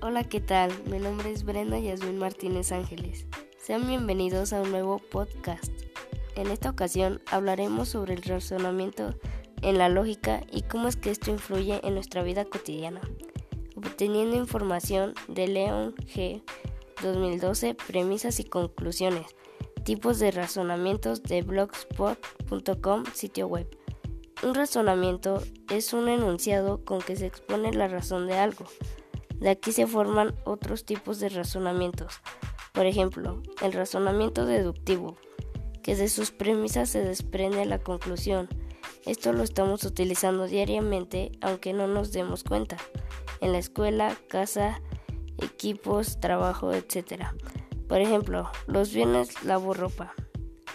Hola, ¿qué tal? Mi nombre es Brenda Yasmin Martínez Ángeles. Sean bienvenidos a un nuevo podcast. En esta ocasión hablaremos sobre el razonamiento en la lógica y cómo es que esto influye en nuestra vida cotidiana. Obteniendo información de Leon G. 2012, premisas y conclusiones, tipos de razonamientos de blogspot.com, sitio web. Un razonamiento es un enunciado con que se expone la razón de algo. De aquí se forman otros tipos de razonamientos. Por ejemplo, el razonamiento deductivo, que de sus premisas se desprende la conclusión. Esto lo estamos utilizando diariamente aunque no nos demos cuenta. En la escuela, casa, equipos, trabajo, etc. Por ejemplo, los viernes lavo ropa.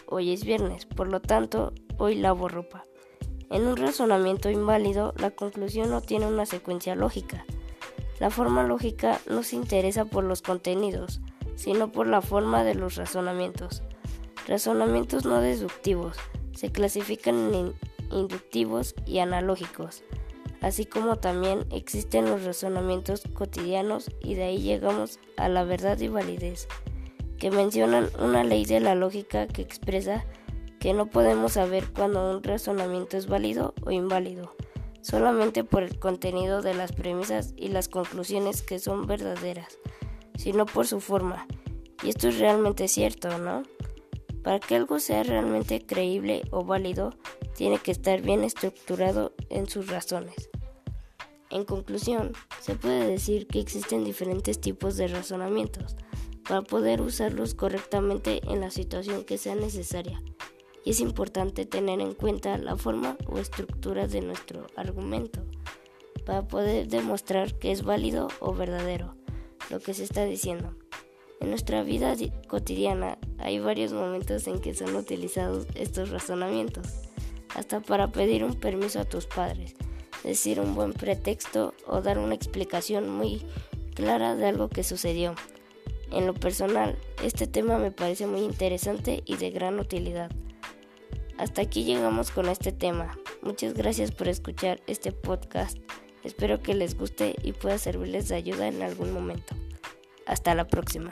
Hoy es viernes, por lo tanto, hoy lavo ropa. En un razonamiento inválido, la conclusión no tiene una secuencia lógica. La forma lógica no se interesa por los contenidos, sino por la forma de los razonamientos. Razonamientos no deductivos se clasifican en inductivos y analógicos así como también existen los razonamientos cotidianos y de ahí llegamos a la verdad y validez, que mencionan una ley de la lógica que expresa que no podemos saber cuando un razonamiento es válido o inválido, solamente por el contenido de las premisas y las conclusiones que son verdaderas, sino por su forma. Y esto es realmente cierto, ¿no? Para que algo sea realmente creíble o válido, tiene que estar bien estructurado en sus razones. En conclusión, se puede decir que existen diferentes tipos de razonamientos para poder usarlos correctamente en la situación que sea necesaria. Y es importante tener en cuenta la forma o estructura de nuestro argumento para poder demostrar que es válido o verdadero lo que se está diciendo. En nuestra vida cotidiana hay varios momentos en que son utilizados estos razonamientos, hasta para pedir un permiso a tus padres decir un buen pretexto o dar una explicación muy clara de algo que sucedió. En lo personal, este tema me parece muy interesante y de gran utilidad. Hasta aquí llegamos con este tema. Muchas gracias por escuchar este podcast. Espero que les guste y pueda servirles de ayuda en algún momento. Hasta la próxima.